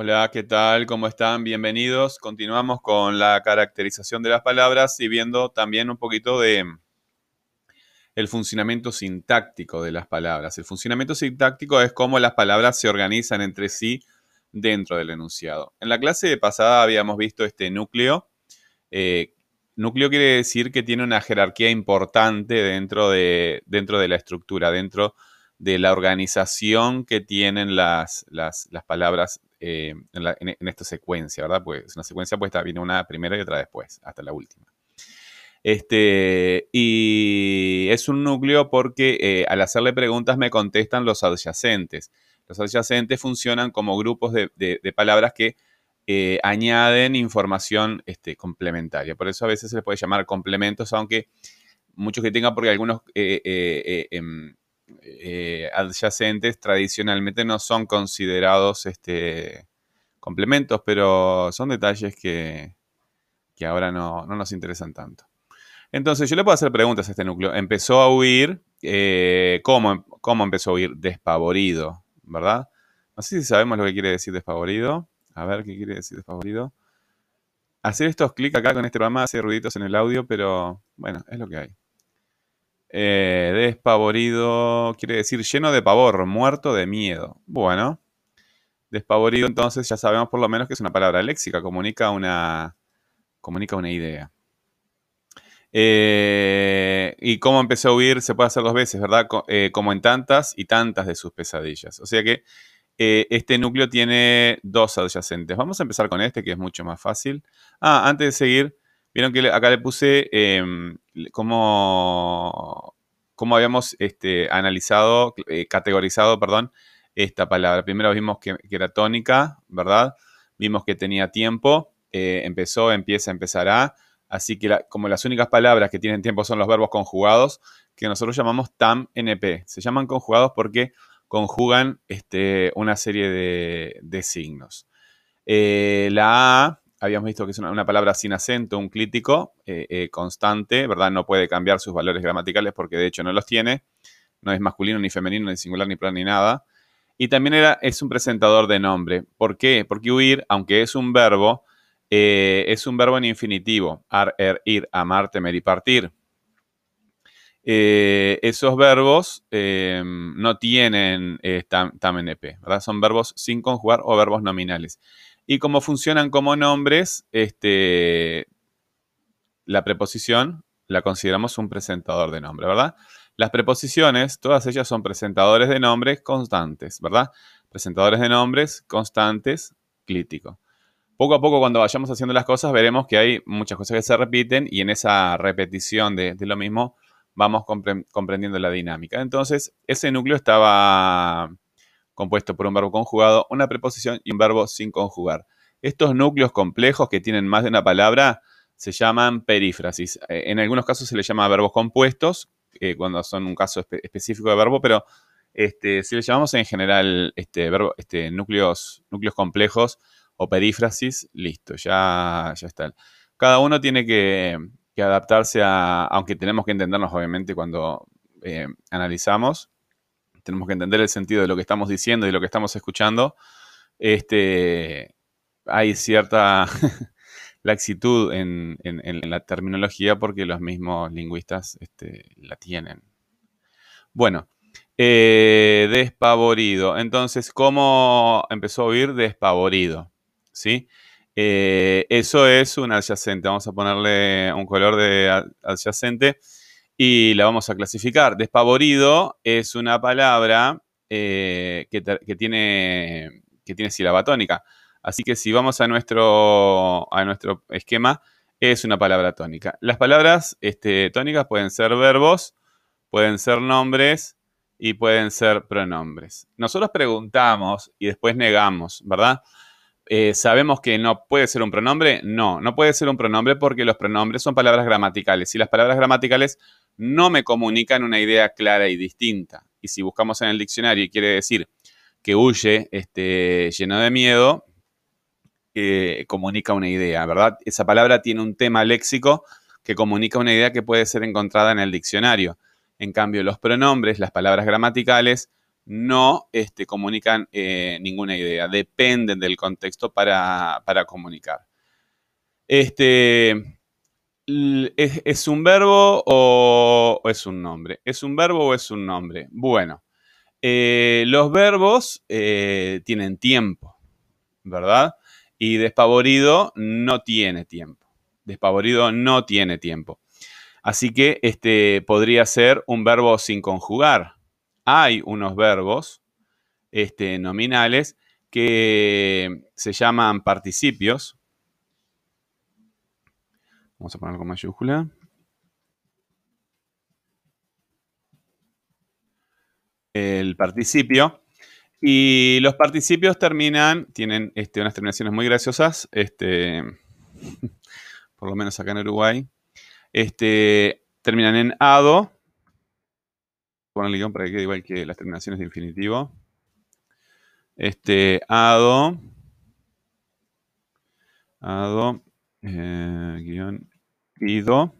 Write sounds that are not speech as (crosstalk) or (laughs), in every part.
Hola, ¿qué tal? ¿Cómo están? Bienvenidos. Continuamos con la caracterización de las palabras y viendo también un poquito de el funcionamiento sintáctico de las palabras. El funcionamiento sintáctico es cómo las palabras se organizan entre sí dentro del enunciado. En la clase pasada habíamos visto este núcleo. Eh, núcleo quiere decir que tiene una jerarquía importante dentro de, dentro de la estructura, dentro de la organización que tienen las, las, palabras eh, en, esta secuencia, ¿verdad? Pues una secuencia pues viene una primero y otra después, hasta la última. Este, y es un núcleo porque eh, al hacerle preguntas me contestan los adyacentes. Los adyacentes funcionan como grupos de, palabras que eh, añaden información este, complementaria. Por eso a veces se les puede llamar complementos, aunque muchos que tengan, porque algunos em, eh, adyacentes tradicionalmente no son considerados este, complementos, pero son detalles que, ahora no, nos interesan tanto. Entonces, yo le puedo hacer preguntas a este núcleo. Empezó a huir, eh, ¿cómo, ¿cómo, empezó a huir? Despavorido, ¿verdad? No sé si sabemos lo que quiere decir despavorido. A ver qué quiere decir despavorido. Hacer estos clics acá con este programa hace ruiditos en el audio, pero bueno, es lo que hay. Eh, despavorido quiere decir lleno de pavor, muerto de miedo. Bueno, despavorido entonces ya sabemos por lo menos que es una palabra léxica, comunica una, comunica una idea. Eh, y cómo empezó a huir se puede hacer dos veces, ¿verdad? Eh, como en tantas y tantas de sus pesadillas. O sea que este núcleo tiene dos adyacentes. Vamos a empezar con este que es mucho más fácil. Ah, antes de seguir, Vieron que acá le puse em, cómo, habíamos este, analizado, eh, categorizado, perdón, esta palabra. Primero vimos que, era tónica, ¿verdad? Vimos que tenía tiempo, eh, empezó, empieza, empezará. Así que como las únicas palabras que tienen tiempo son los verbos conjugados, que nosotros llamamos TAM-NP. Se llaman conjugados porque conjugan este, una serie de, signos. Eh, la A habíamos visto que es una, palabra sin acento, un clítico eh, eh, constante, ¿verdad? No puede cambiar sus valores gramaticales porque de hecho no los tiene. No es masculino, ni femenino, ni singular, ni plural, ni nada. Y también era, es un presentador de nombre. ¿Por qué? Porque huir, aunque es un verbo, eh, es un verbo en infinitivo. Ar, er, ir, amar, temer y partir. esos verbos no tienen tam, tam, NP, ¿verdad? Son verbos sin conjugar o verbos nominales. Y como funcionan como nombres, este, la preposición la consideramos un presentador de nombre, ¿verdad? Las preposiciones, todas ellas son presentadores de nombres constantes, ¿verdad? Presentadores de nombres constantes, clítico. Poco a poco, cuando vayamos haciendo las cosas, veremos que hay muchas cosas que se repiten y en esa repetición de, lo mismo vamos comprendiendo la dinámica. Entonces, ese núcleo estaba compuesto por un verbo conjugado, una preposición y un verbo sin conjugar. Estos núcleos complejos que tienen más de una palabra se llaman perífrasis. Eh, en algunos casos se les llama verbos compuestos, eh, cuando son un caso específico de verbo, pero este, si le llamamos en general este, verbo, este, núcleos, núcleos complejos o perífrasis, listo, ya, ya está. Cada uno tiene que, adaptarse a, aunque tenemos que entendernos obviamente cuando eh, analizamos, tenemos que entender el sentido de lo que estamos diciendo y lo que estamos escuchando, este, hay cierta (laughs) laxitud en, la terminología porque los mismos lingüistas este, la tienen. Bueno, eh, despavorido. Entonces, ¿cómo empezó a oír despavorido? ¿Sí? Eh, eso es un adyacente. Vamos a ponerle un color de adyacente y la vamos a clasificar. Despavorido es una palabra eh, que, tiene, que tiene sílaba tónica. Así que si vamos a nuestro, a nuestro esquema, es una palabra tónica. Las palabras este, tónicas pueden ser verbos, pueden ser nombres y pueden ser pronombres. Nosotros preguntamos y después negamos, ¿verdad? Eh, ¿Sabemos que no puede ser un pronombre? No, no puede ser un pronombre porque los pronombres son palabras gramaticales y las palabras gramaticales no me comunican una idea clara y distinta. Y si buscamos en el diccionario y quiere decir que huye este, lleno de miedo, eh, comunica una idea, ¿verdad? Esa palabra tiene un tema léxico que comunica una idea que puede ser encontrada en el diccionario. En cambio, los pronombres, las palabras gramaticales, no este, comunican eh, ninguna idea, dependen del contexto para, comunicar. Este, ¿es, un verbo o, es un nombre? ¿Es un verbo o es un nombre? Bueno, eh, los verbos eh, tienen tiempo, ¿verdad? Y despavorido no tiene tiempo. Despavorido no tiene tiempo. Así que este podría ser un verbo sin conjugar hay unos verbos este, nominales que se llaman participios. Vamos a ponerlo con mayúscula. El participio. Y los participios terminan, tienen este, unas terminaciones muy graciosas, este, (laughs) por lo menos acá en Uruguay. Este, terminan en ado, poner el guion para que quede igual que las terminaciones de infinitivo. Este, ado, ado, eh, guion, ido.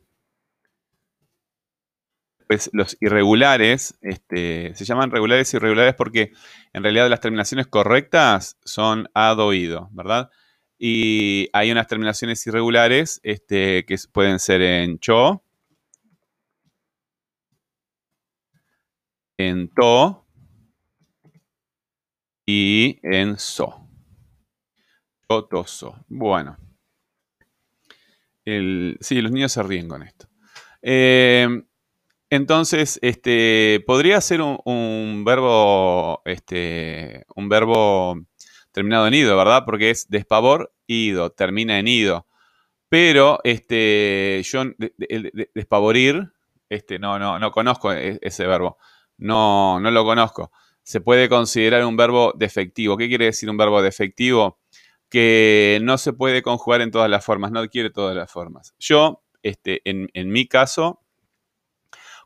Pues los irregulares, este, se llaman regulares y irregulares porque en realidad las terminaciones correctas son ado, ido, ¿verdad? Y hay unas terminaciones irregulares este, que pueden ser en cho, en to y en so. so. Bueno. Sí, los niños se ríen con esto. Em, entonces, este, podría ser un, verbo, este, un verbo terminado en ido, ¿verdad? Porque es despavor, ido, termina en ido. Pero, este, yo, despavorir, este, no, no, no conozco e, ese verbo no, no lo conozco. Se puede considerar un verbo defectivo. ¿Qué quiere decir un verbo defectivo? Que no se puede conjugar en todas las formas, no quiere todas las formas. Yo, este, en, mi caso,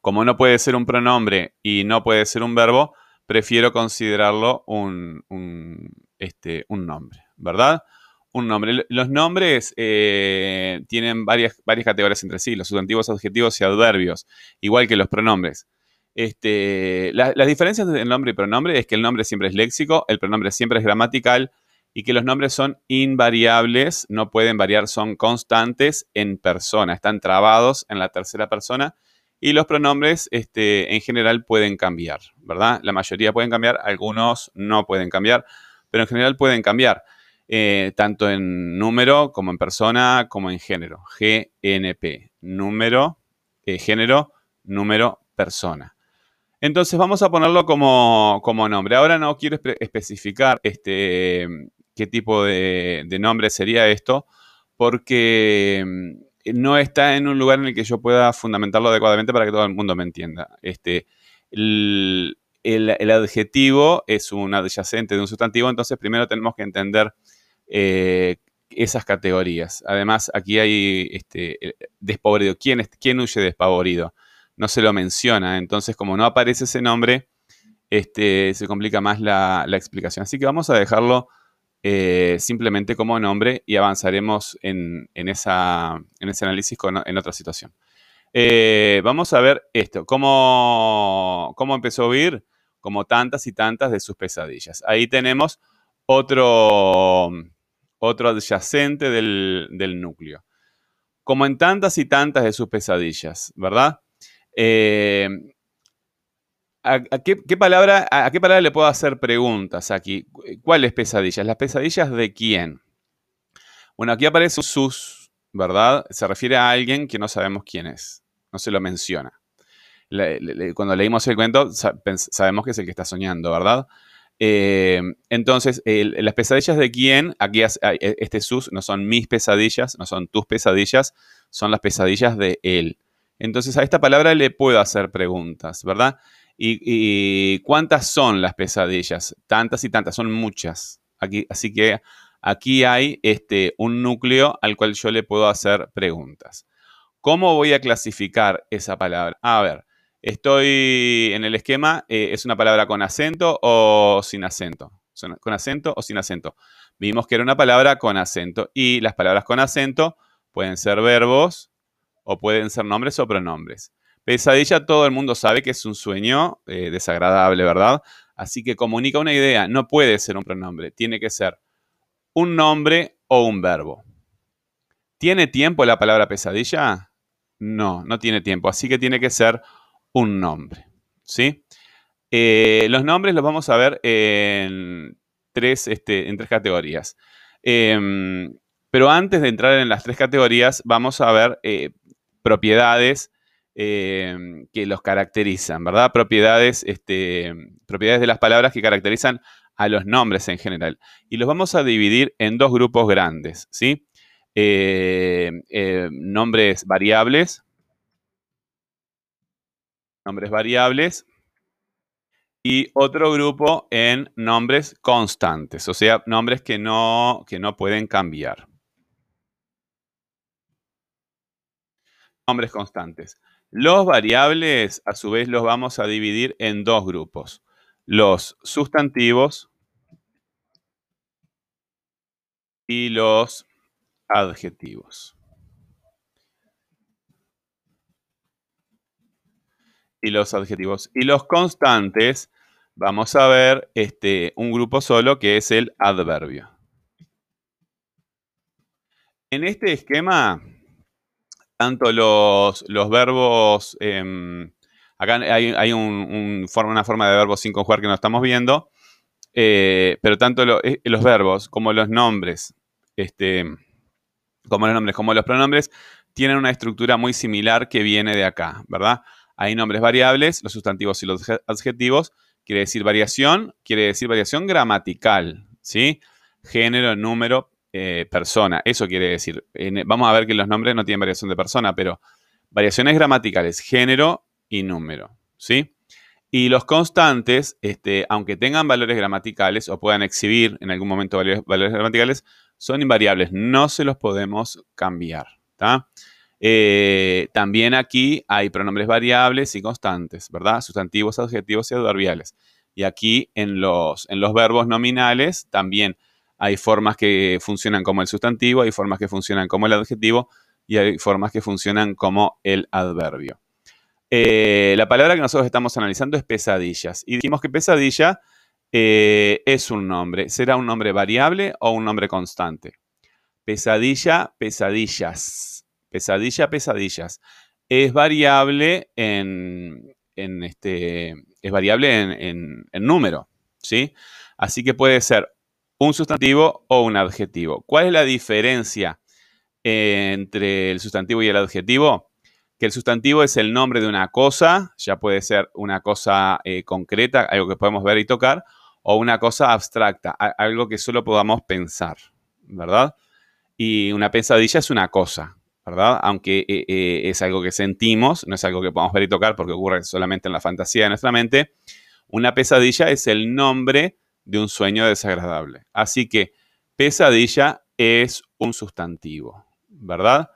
como no puede ser un pronombre y no puede ser un verbo, prefiero considerarlo un, este, un nombre, ¿verdad? Un nombre. Los nombres eh, tienen varias, varias categorías entre sí, los sustantivos, adjetivos y adverbios, igual que los pronombres. Este, las diferencias entre el nombre y pronombre es que el nombre siempre es léxico, el pronombre siempre es gramatical y que los nombres son invariables, no pueden variar, son constantes en persona, están trabados en la tercera persona y los pronombres este, en general pueden cambiar, ¿verdad? La mayoría pueden cambiar, algunos no pueden cambiar, pero en general pueden cambiar, eh, tanto en número como en persona como en género. GNP, número, eh, género, número, persona. Entonces vamos a ponerlo como, nombre. Ahora no quiero especificar este, qué tipo de, nombre sería esto, porque mm, no está en un lugar en el que yo pueda fundamentarlo adecuadamente para que todo el mundo me entienda. Este, el, adjetivo es un adyacente de un sustantivo, entonces primero tenemos que entender eh, esas categorías. Además, aquí hay este. ¿Quién, ¿Quién huye despavorido? no se lo menciona. Entonces, como no aparece ese nombre, este, se complica más la, explicación. Así que vamos a dejarlo eh, simplemente como nombre y avanzaremos en, esa, en ese análisis en otra situación. Eh, vamos a ver esto. ¿Cómo, ¿Cómo, empezó a oír? Como tantas y tantas de sus pesadillas. Ahí tenemos otro, otro adyacente del, del núcleo. Como en tantas y tantas de sus pesadillas, ¿verdad? Eh, ¿a, qué, palabra, ¿A qué palabra le puedo hacer preguntas aquí? ¿Cuáles pesadillas? ¿Las pesadillas de quién? Bueno, aquí aparece sus, ¿verdad? Se refiere a alguien que no sabemos quién es. No se lo menciona. cuando leímos el cuento, sabemos que es el que está soñando, ¿verdad? Eh, entonces, las pesadillas de quién, aquí e, este sus no son mis pesadillas, no son tus pesadillas, son las pesadillas de él. Entonces a esta palabra le puedo hacer preguntas, ¿verdad? ¿Y, cuántas son las pesadillas? Tantas y tantas, son muchas. Aquí, así que aquí hay este, un núcleo al cual yo le puedo hacer preguntas. ¿Cómo voy a clasificar esa palabra? A ver, estoy en el esquema, eh, ¿es una palabra con acento o sin acento? ¿Con acento o sin acento? Vimos que era una palabra con acento y las palabras con acento pueden ser verbos, o pueden ser nombres o pronombres. Pesadilla todo el mundo sabe que es un sueño eh, desagradable, ¿verdad? Así que comunica una idea, no puede ser un pronombre, tiene que ser un nombre o un verbo. ¿Tiene tiempo la palabra pesadilla? No, no tiene tiempo, así que tiene que ser un nombre. ¿sí? Eh, los nombres los vamos a ver en tres, este, en tres categorías. Em, pero antes de entrar en las tres categorías, vamos a ver eh, propiedades em, que los caracterizan, ¿verdad? Propiedades, este, propiedades de las palabras que caracterizan a los nombres en general. Y los vamos a dividir en dos grupos grandes, ¿sí? Eh, eh, nombres variables, nombres variables, y otro grupo en nombres constantes, o sea, nombres que no, que no pueden cambiar. Nombres constantes. Los variables, a su vez, los vamos a dividir en dos grupos. Los sustantivos y los adjetivos. Y los adjetivos. Y los constantes, vamos a ver este, un grupo solo que es el adverbio. En este esquema, tanto los, verbos, em, acá hay, una forma de verbo sin conjugar que no estamos viendo, eh, pero tanto eh, los verbos como los nombres, este, como los nombres, como los pronombres, tienen una estructura muy similar que viene de acá, ¿verdad? Hay nombres variables, los sustantivos y los adjetivos. Quiere decir variación, quiere decir variación gramatical, ¿sí? Género, número, eh, persona. Eso quiere decir. vamos a ver que los nombres no tienen variación de persona, pero variaciones gramaticales, género y número, ¿sí? Y los constantes, este, aunque tengan valores gramaticales o puedan exhibir en algún momento valores gramaticales, son invariables, no se los podemos cambiar. Eh, también aquí hay pronombres variables y constantes, ¿verdad? Sustantivos, adjetivos y adverbiales. Y aquí en los, en los verbos nominales también hay formas que funcionan como el sustantivo, hay formas que funcionan como el adjetivo y hay formas que funcionan como el adverbio. Eh, la palabra que nosotros estamos analizando es pesadillas. Y dijimos que pesadilla eh, es un nombre. ¿Será un nombre variable o un nombre constante? Pesadilla, pesadillas. Pesadilla, pesadillas. Es variable en, este, es variable en, número, ¿sí? Así que puede ser un sustantivo o un adjetivo. ¿Cuál es la diferencia entre el sustantivo y el adjetivo? Que el sustantivo es el nombre de una cosa, ya puede ser una cosa eh, concreta, algo que podemos ver y tocar, o una cosa abstracta, algo que solo podamos pensar, ¿verdad? Y una pesadilla es una cosa, ¿verdad? Aunque eh, eh, es algo que sentimos, no es algo que podamos ver y tocar porque ocurre solamente en la fantasía de nuestra mente, una pesadilla es el nombre de un sueño desagradable. Así que pesadilla es un sustantivo, ¿verdad?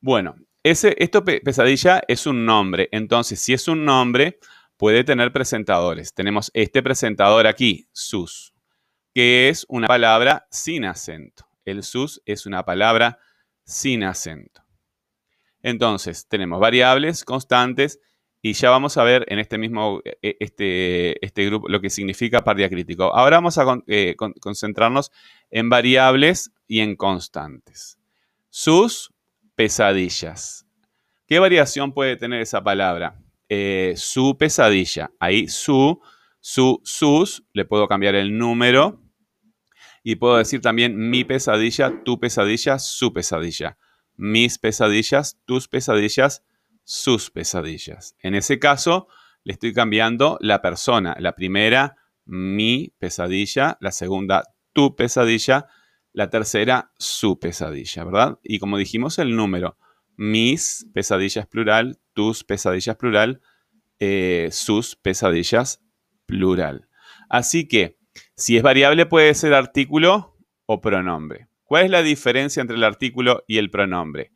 Bueno, ese, esto pesadilla es un nombre. Entonces, si es un nombre, puede tener presentadores. Tenemos este presentador aquí, sus, que es una palabra sin acento. El sus es una palabra sin acento. Entonces, tenemos variables, constantes, y ya vamos a ver en este mismo, e, este, este grupo, lo que significa par diacrítico. Ahora vamos a eh, concentrarnos en variables y en constantes. Sus pesadillas. ¿Qué variación puede tener esa palabra? Eh, su pesadilla. Ahí su, su, sus, le puedo cambiar el número y puedo decir también mi pesadilla, tu pesadilla, su pesadilla. Mis pesadillas, tus pesadillas, sus pesadillas. En ese caso, le estoy cambiando la persona. La primera, mi pesadilla. La segunda, tu pesadilla. La tercera, su pesadilla, ¿verdad? Y como dijimos, el número. Mis pesadillas plural, tus pesadillas plural, eh, sus pesadillas plural. Así que, si es variable puede ser artículo o pronombre. ¿Cuál es la diferencia entre el artículo y el pronombre?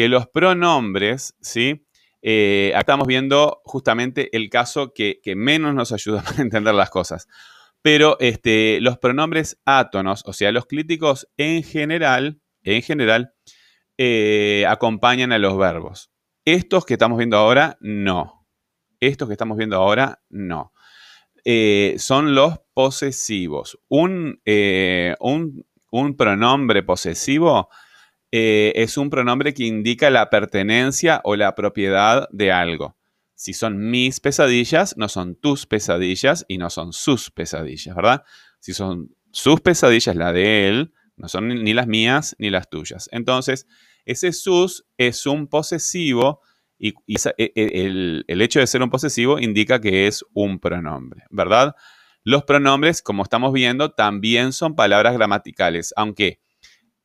Que los pronombres, ¿sí? Eh, estamos viendo justamente el caso que, menos nos ayuda (laughs) para entender las cosas. Pero este, los pronombres átonos, o sea, los críticos en general, en general, eh, acompañan a los verbos. Estos que estamos viendo ahora, no. Estos que estamos viendo ahora, no. eh, son los posesivos. Un, un pronombre posesivo eh, es un pronombre que indica la pertenencia o la propiedad de algo. Si son mis pesadillas, no son tus pesadillas y no son sus pesadillas, ¿verdad? Si son sus pesadillas, la de él, no son ni las mías ni las tuyas. Entonces, ese sus es un posesivo y, e, e, el, el, hecho de ser un posesivo indica que es un pronombre, ¿verdad? Los pronombres, como estamos viendo, también son palabras gramaticales, aunque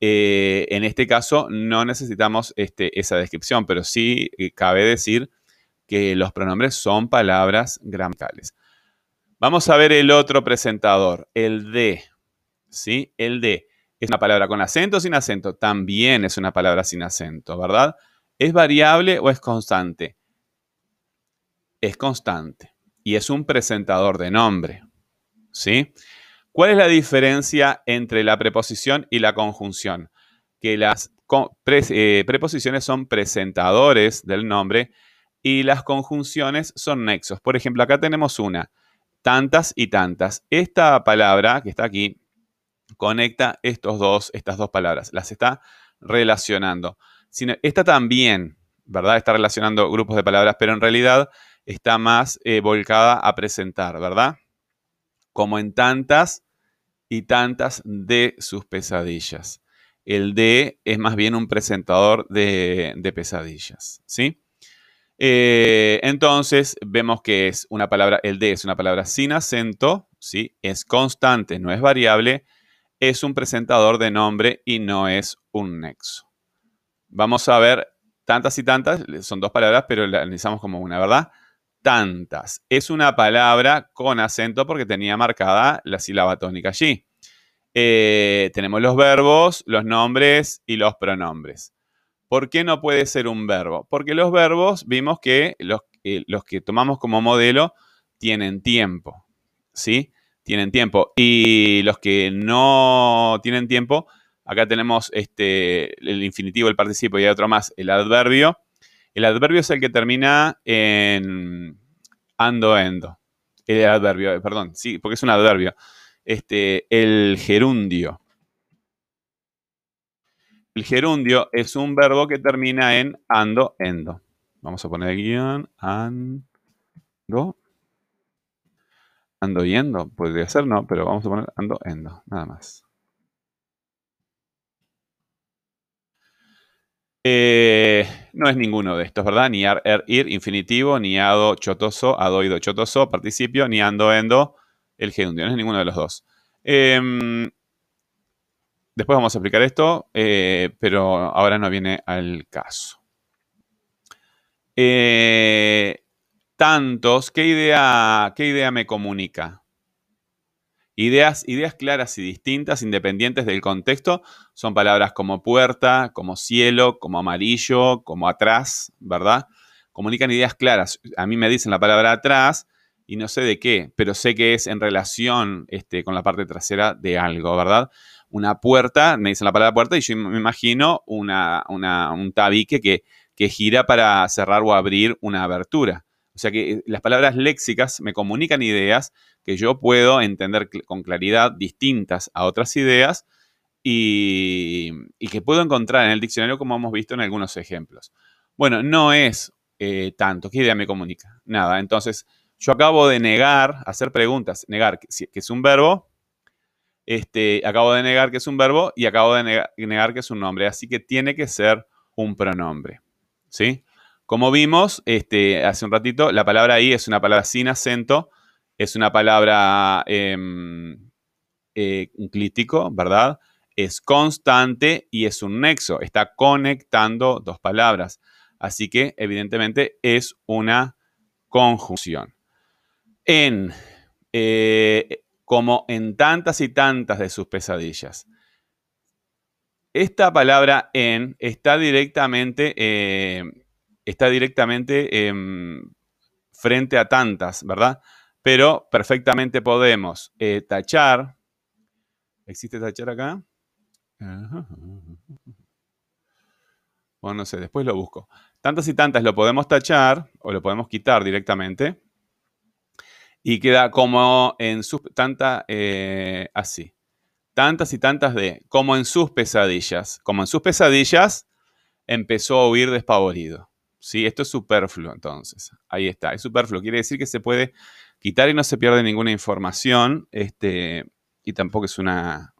eh, en este caso no necesitamos este, esa descripción, pero sí eh, cabe decir que los pronombres son palabras gramaticales. Vamos a ver el otro presentador, el de. ¿Sí? El de. ¿Es una palabra con acento o sin acento? También es una palabra sin acento, ¿verdad? ¿Es variable o es constante? Es constante. Y es un presentador de nombre. ¿Sí? ¿Cuál es la diferencia entre la preposición y la conjunción? Que las eh, preposiciones son presentadores del nombre y las conjunciones son nexos. Por ejemplo, acá tenemos una, tantas y tantas. Esta palabra que está aquí conecta estos dos, estas dos palabras, las está relacionando. Esta también, ¿verdad? Está relacionando grupos de palabras, pero en realidad está más eh, volcada a presentar, ¿verdad? Como en tantas, y tantas de sus pesadillas. El de es más bien un presentador de, pesadillas, ¿sí? Eh, entonces vemos que es una palabra, el de es una palabra sin acento, ¿sí? Es constante, no es variable, es un presentador de nombre y no es un nexo. Vamos a ver tantas y tantas, son dos palabras, pero la analizamos como una, ¿verdad? Tantas. Es una palabra con acento porque tenía marcada la sílaba tónica allí. Eh, tenemos los verbos, los nombres y los pronombres. ¿Por qué no puede ser un verbo? Porque los verbos vimos que los, eh, los que tomamos como modelo tienen tiempo. ¿Sí? Tienen tiempo. Y los que no tienen tiempo, acá tenemos este, el infinitivo, el participo y hay otro más, el adverbio el adverbio es el que termina en ando, endo. El adverbio, perdón, sí, porque es un adverbio. Este, el gerundio. El gerundio es un verbo que termina en ando, endo. Vamos a poner el guion, ando, ando yendo. Podría ser, no, pero vamos a poner ando, endo, nada más. Eh, no es ninguno de estos, ¿verdad? Ni ar, er, ir, infinitivo, ni ado, chotoso, adoido, chotoso, participio, ni ando, endo, el gerundio. No es ninguno de los dos. Em, después vamos a aplicar esto, eh, pero ahora no viene al caso. Eh, tantos, ¿qué idea, ¿qué idea me comunica? Ideas, ideas claras y distintas, independientes del contexto, son palabras como puerta, como cielo, como amarillo, como atrás, ¿verdad? Comunican ideas claras. A mí me dicen la palabra atrás y no sé de qué, pero sé que es en relación este, con la parte trasera de algo, ¿verdad? Una puerta, me dicen la palabra puerta y yo me imagino una, un tabique que, que gira para cerrar o abrir una abertura. O sea que eh, las palabras léxicas me comunican ideas que yo puedo entender con claridad distintas a otras ideas y, que puedo encontrar en el diccionario como hemos visto en algunos ejemplos. Bueno, no es eh, tanto. ¿Qué idea me comunica? Nada. Entonces, yo acabo de negar, hacer preguntas, negar que, es un verbo, este, acabo de negar que es un verbo y acabo de negar que es un nombre. Así que tiene que ser un pronombre. ¿Sí? Como vimos este, hace un ratito, la palabra ahí es una palabra sin acento, es una palabra em, eh, clítico, ¿verdad? Es constante y es un nexo, está conectando dos palabras. Así que, evidentemente, es una conjunción. En, eh, como en tantas y tantas de sus pesadillas. Esta palabra en está directamente eh, está directamente em, frente a tantas, ¿verdad? Pero perfectamente podemos eh, tachar. ¿Existe tachar acá? Bueno, no sé, después lo busco. Tantas y tantas lo podemos tachar o lo podemos quitar directamente. Y queda como en sus... Tanta... Eh, así. Tantas y tantas de... Como en sus pesadillas. Como en sus pesadillas empezó a huir despavorido. ¿Sí? Esto es superfluo, entonces. Ahí está. Es superfluo. Quiere decir que se puede quitar y no se pierde ninguna información. Este, y tampoco es una,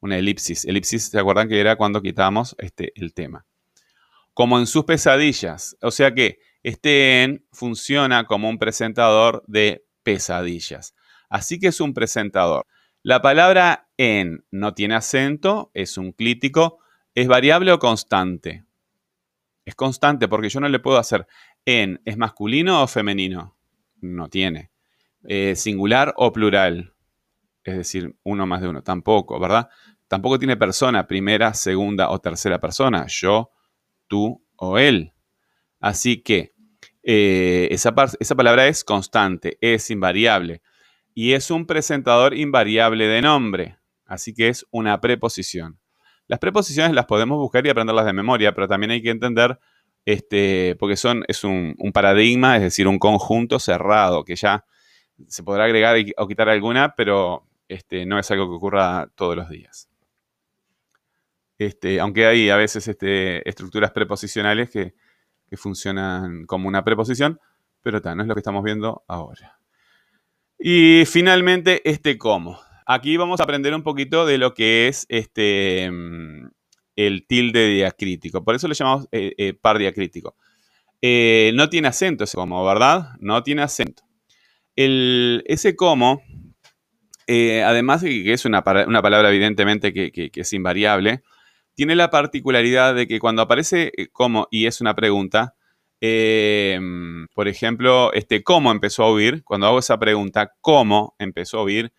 una elipsis. Elipsis, ¿se acuerdan que era cuando quitamos este, el tema? Como en sus pesadillas. O sea que este en funciona como un presentador de pesadillas. Así que es un presentador. La palabra en no tiene acento, es un clítico, es variable o constante. Es constante porque yo no le puedo hacer en, ¿es masculino o femenino? No tiene. Eh, singular o plural. Es decir, uno más de uno. Tampoco, ¿verdad? Tampoco tiene persona, primera, segunda o tercera persona. Yo, tú o él. Así que eh, esa, esa palabra es constante, es invariable. Y es un presentador invariable de nombre. Así que es una preposición. Las preposiciones las podemos buscar y aprenderlas de memoria, pero también hay que entender, este, porque son, es un, paradigma, es decir, un conjunto cerrado, que ya se podrá agregar o quitar alguna, pero este, no es algo que ocurra todos los días. Este, aunque hay a veces este, estructuras preposicionales que, funcionan como una preposición, pero no es lo que estamos viendo ahora. Y finalmente, este cómo. Aquí vamos a aprender un poquito de lo que es este, el tilde diacrítico. Por eso lo llamamos eh, eh, par diacrítico. Eh, no tiene acento ese como, ¿verdad? No tiene acento. ese como, además de que es una, palabra evidentemente que, es invariable, tiene la particularidad de que cuando aparece como y es una pregunta, mm, por ejemplo, este cómo empezó a huir, cuando hago esa pregunta, ¿cómo empezó a huir?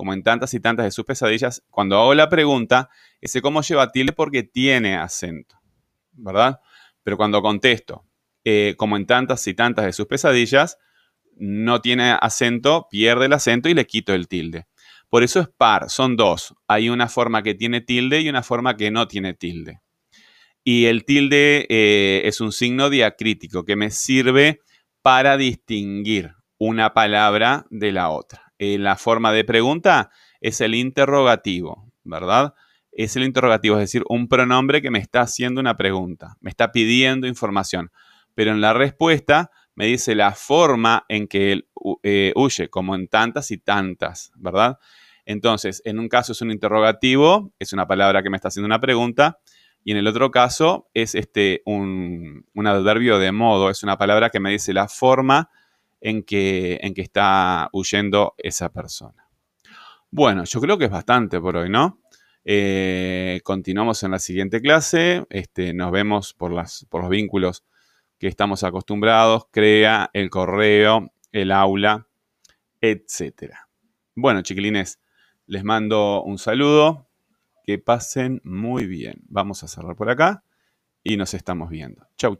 Como en tantas y tantas de sus pesadillas, cuando hago la pregunta, ese cómo lleva tilde porque tiene acento, ¿verdad? Pero cuando contesto, eh, como en tantas y tantas de sus pesadillas, no tiene acento, pierde el acento y le quito el tilde. Por eso es par, son dos. Hay una forma que tiene tilde y una forma que no tiene tilde. Y el tilde eh, es un signo diacrítico que me sirve para distinguir una palabra de la otra. Eh, la forma de pregunta es el interrogativo, ¿verdad? Es el interrogativo, es decir, un pronombre que me está haciendo una pregunta, me está pidiendo información. Pero en la respuesta me dice la forma en que él eh, huye, como en tantas y tantas, ¿verdad? Entonces, en un caso es un interrogativo, es una palabra que me está haciendo una pregunta, y en el otro caso es este, un, un adverbio de modo, es una palabra que me dice la forma en que, en está huyendo esa persona. Bueno, yo creo que es bastante por hoy, ¿no? Eh, continuamos en la siguiente clase. Este, nos vemos por, las, por los vínculos que estamos acostumbrados. Crea el correo, el aula, etc. Bueno, chiquilines, les mando un saludo. Que pasen muy bien. Vamos a cerrar por acá y nos estamos viendo. Chau.